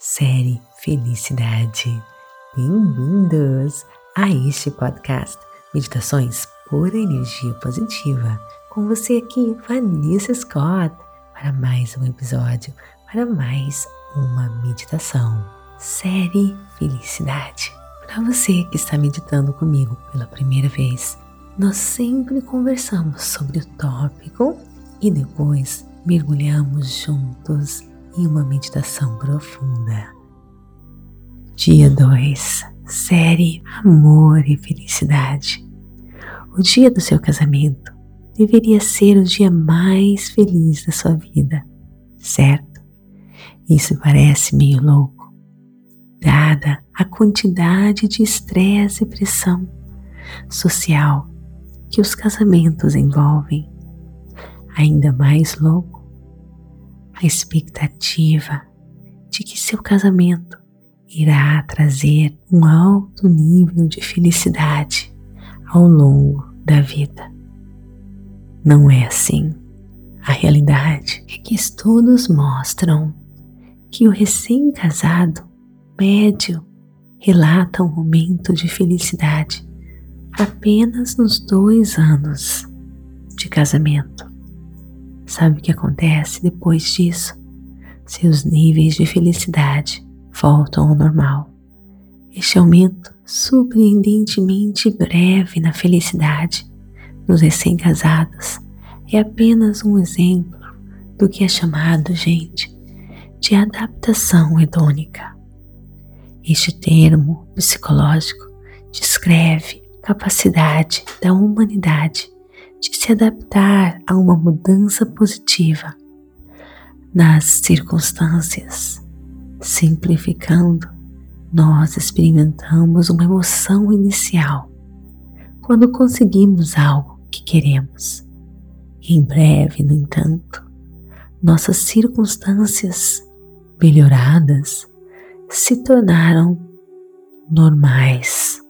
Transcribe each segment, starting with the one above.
série Felicidade. Bem-vindos a este podcast Meditações Pura Energia Positiva. Com você aqui, Vanessa Scott, para mais um episódio, para mais uma meditação. Série Felicidade. Para você que está meditando comigo pela primeira vez, nós sempre conversamos sobre o tópico e depois mergulhamos juntos em uma meditação profunda. Dia 2, série Amor e Felicidade. O dia do seu casamento deveria ser o dia mais feliz da sua vida, certo? Isso parece meio louco, dada a quantidade de estresse e pressão social que os casamentos envolvem. Ainda mais louco a expectativa de que seu casamento irá trazer um alto nível de felicidade ao longo da vida. Não é assim. A realidade é que estudos mostram que o recém-casado médio relata um momento de felicidade apenas nos dois anos de casamento. Sabe o que acontece depois disso? Seus níveis de felicidade voltam ao normal. Este aumento surpreendentemente breve na felicidade nos recém-casados é apenas um exemplo do que é chamado, gente, de adaptação hedônica. Este termo psicológico descreve a capacidade da humanidade de se adaptar a uma mudança positiva nas circunstâncias. Simplificando, nós experimentamos uma emoção inicial quando conseguimos algo que queremos. Em breve, no entanto, nossas circunstâncias melhoradas se tornaram normais.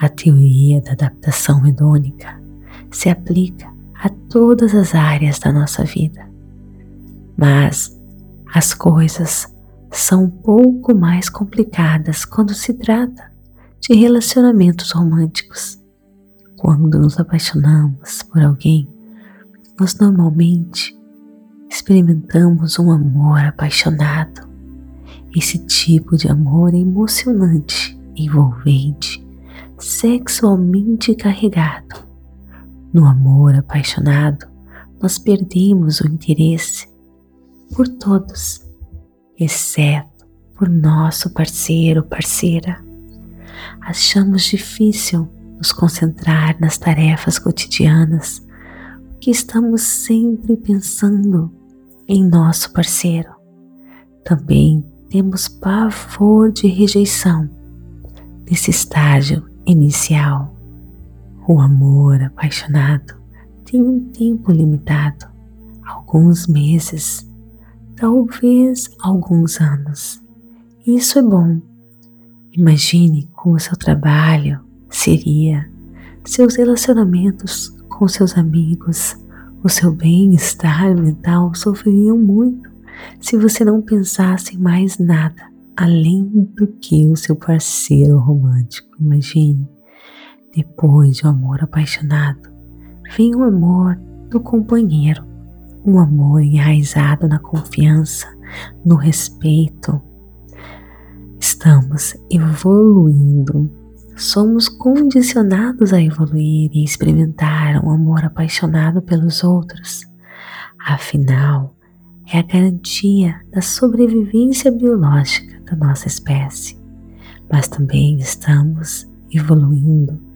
A teoria da adaptação hedônica se aplica a todas as áreas da nossa vida. Mas as coisas são um pouco mais complicadas quando se trata de relacionamentos românticos. Quando nos apaixonamos por alguém, nós normalmente experimentamos um amor apaixonado. Esse tipo de amor é emocionante, envolvente, sexualmente carregado no amor apaixonado, nós perdemos o interesse por todos, exceto por nosso parceiro ou parceira. Achamos difícil nos concentrar nas tarefas cotidianas, porque estamos sempre pensando em nosso parceiro. Também temos pavor de rejeição nesse estágio inicial. O amor apaixonado tem um tempo limitado, alguns meses, talvez alguns anos. Isso é bom. Imagine como seu trabalho seria, seus relacionamentos com seus amigos, o seu bem-estar mental sofreriam muito se você não pensasse em mais nada além do que o seu parceiro romântico. Imagine depois de um amor apaixonado, vem o amor do companheiro, um amor enraizado na confiança, no respeito. Estamos evoluindo, somos condicionados a evoluir e experimentar um amor apaixonado pelos outros. Afinal, é a garantia da sobrevivência biológica da nossa espécie, mas também estamos evoluindo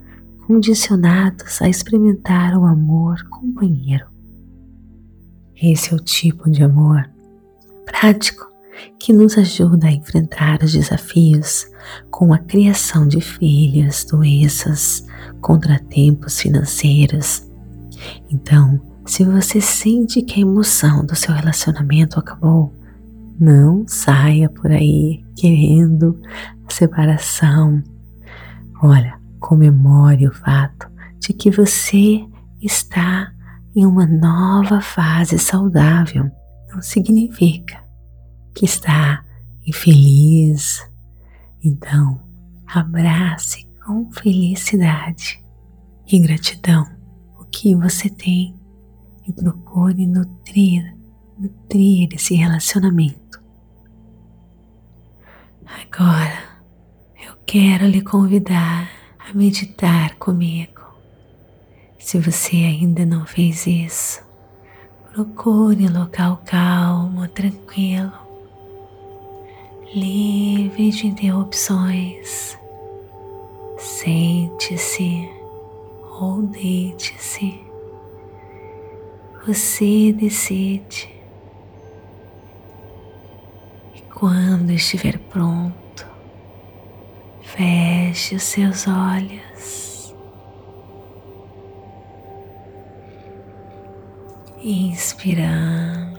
condicionados a experimentar o amor companheiro. Esse é o tipo de amor prático que nos ajuda a enfrentar os desafios com a criação de filhos, doenças, contratempos financeiros. Então, se você sente que a emoção do seu relacionamento acabou, não saia por aí querendo separação. Olha, Comemore o fato de que você está em uma nova fase saudável. Não significa que está e feliz. Então, abrace com felicidade e gratidão o que você tem e procure nutrir, nutrir esse relacionamento. Agora, eu quero lhe convidar a meditar comigo. Se você ainda não fez isso, procure um local calmo, tranquilo, livre de interrupções. Sente-se ou deite-se. Você decide. E quando estiver pronto, feche os seus olhos. Inspirando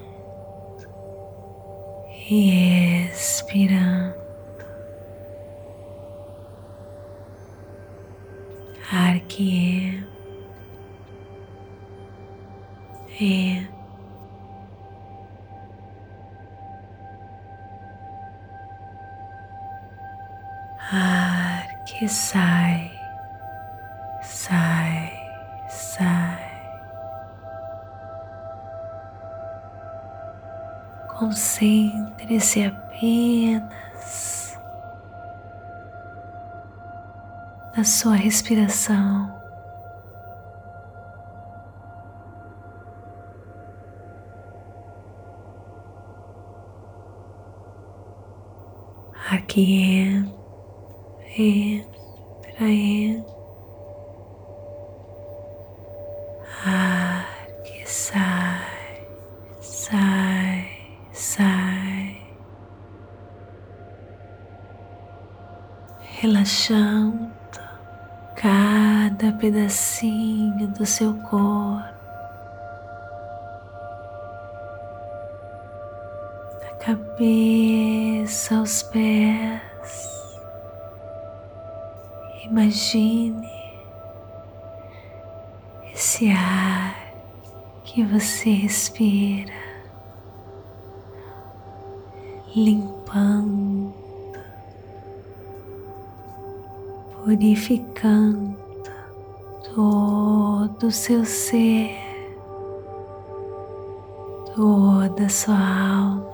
e expirando. Sai, sai, sai. Concentre-se apenas na sua respiração. Aqui entra entra, entra. Ar que sai, sai, sai. Relaxando cada pedacinho do seu corpo. Da cabeça aos pés. Imagine esse ar que você respira, limpando, purificando todo o seu ser, toda a sua alma.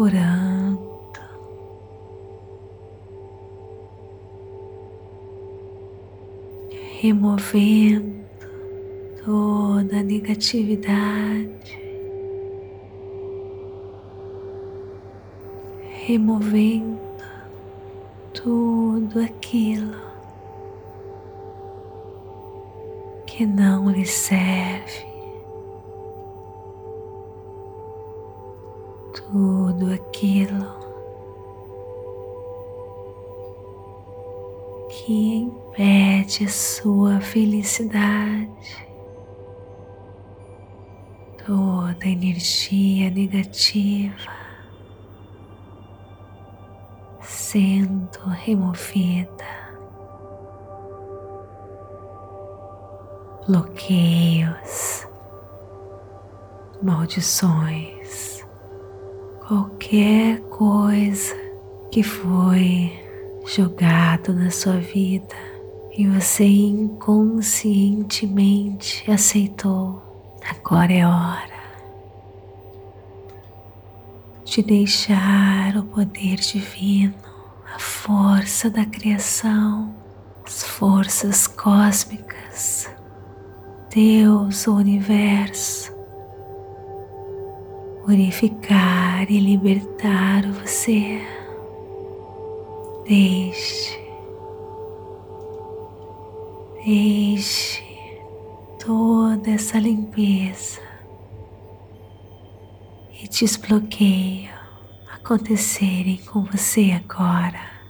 curando, removendo toda a negatividade, removendo tudo aquilo que não lhe serve, tudo aquilo que impede sua felicidade, toda energia negativa sendo removida, bloqueios, maldições, qualquer coisa que foi jogado na sua vida e você inconscientemente aceitou. Agora é hora de deixar o poder divino, a força da criação, as forças cósmicas, Deus, o universo, purificar e libertar você Deixe, deixe toda essa limpeza e desbloqueio acontecerem com você agora.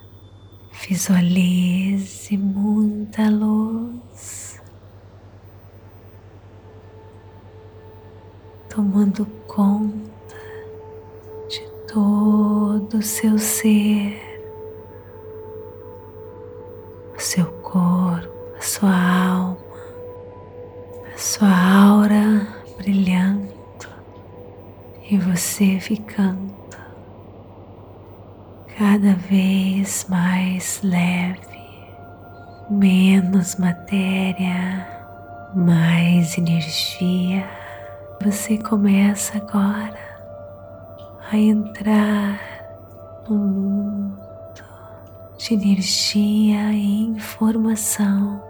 Visualize muita luz tomando conta de todo o seu ser seu corpo, sua alma, a sua aura brilhando, e você ficando cada vez mais leve, menos matéria, mais energia. Você começa agora a entrar no mundo de energia e informação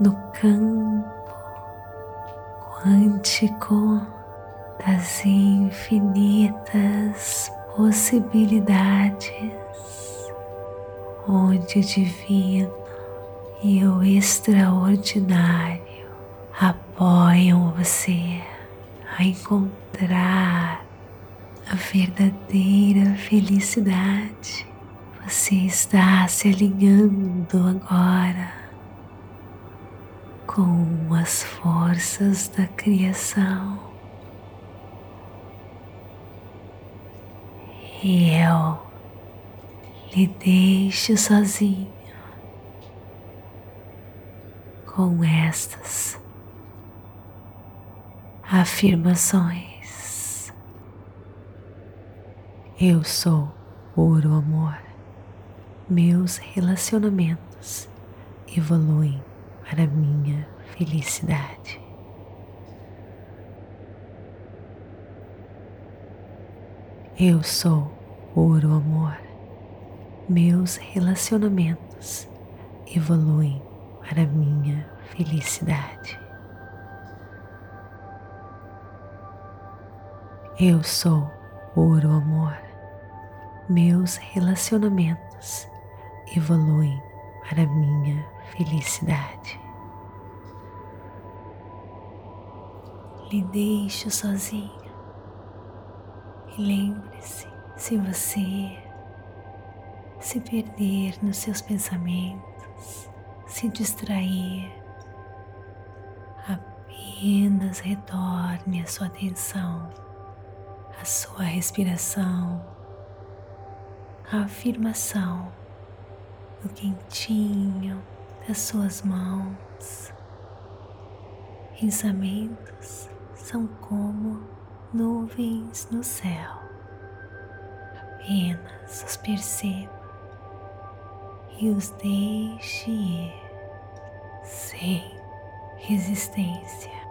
no campo quântico das infinitas possibilidades, onde o divino e o extraordinário apoiam você a encontrar a verdadeira felicidade. Você está se alinhando agora com as forças da criação. E eu lhe deixo sozinho com estas afirmações. Eu sou puro amor. Meus relacionamentos evoluem para minha felicidade. Eu sou puro amor. Meus relacionamentos evoluem para minha felicidade. Eu sou puro amor. Meus relacionamentos evoluem para minha felicidade. Lhe deixo sozinho e lembre-se: se você se perder nos seus pensamentos, se distrair, apenas retorne a sua atenção, a sua respiração, a afirmação no quentinho das suas mãos. Pensamentos são como nuvens no céu. Apenas os perceba e os deixe ir sem resistência.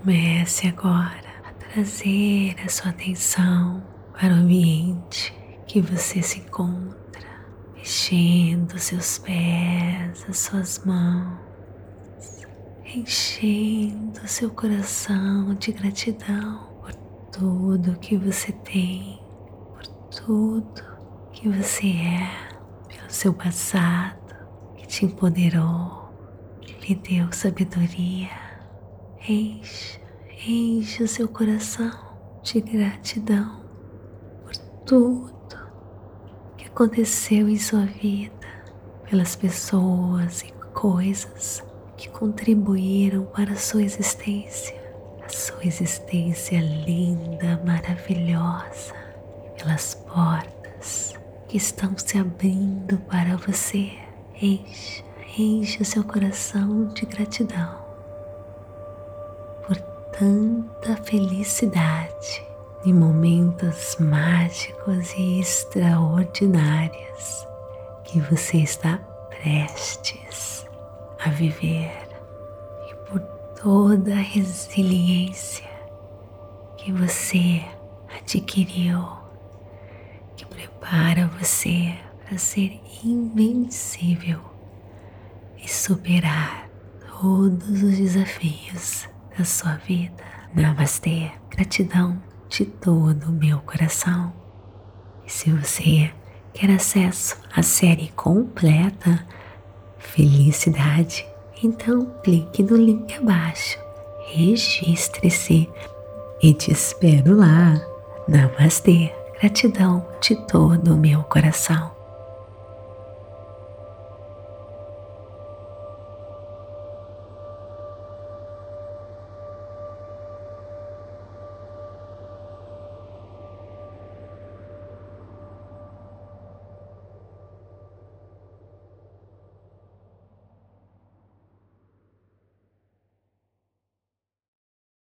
Comece agora a trazer a sua atenção para o ambiente que você se encontra, mexendo seus pés, as suas mãos, enchendo seu coração de gratidão por tudo que você tem, por tudo que você é, pelo seu passado que te empoderou, que lhe deu sabedoria. Encha, encha seu coração de gratidão por tudo que aconteceu em sua vida, pelas pessoas e coisas que contribuíram para a sua existência, a sua existência linda, maravilhosa, pelas portas que estão se abrindo para você. Encha, encha seu coração de gratidão tanta felicidade e momentos mágicos e extraordinários que você está prestes a viver. E por toda a resiliência que você adquiriu prepara você para ser invencível e superar todos os desafios da sua vida. Namastê, gratidão de todo o meu coração. E se você quer acesso à série completa Felicidade, então clique no link abaixo, registre-se e te espero lá. Namastê. Gratidão de todo o meu coração.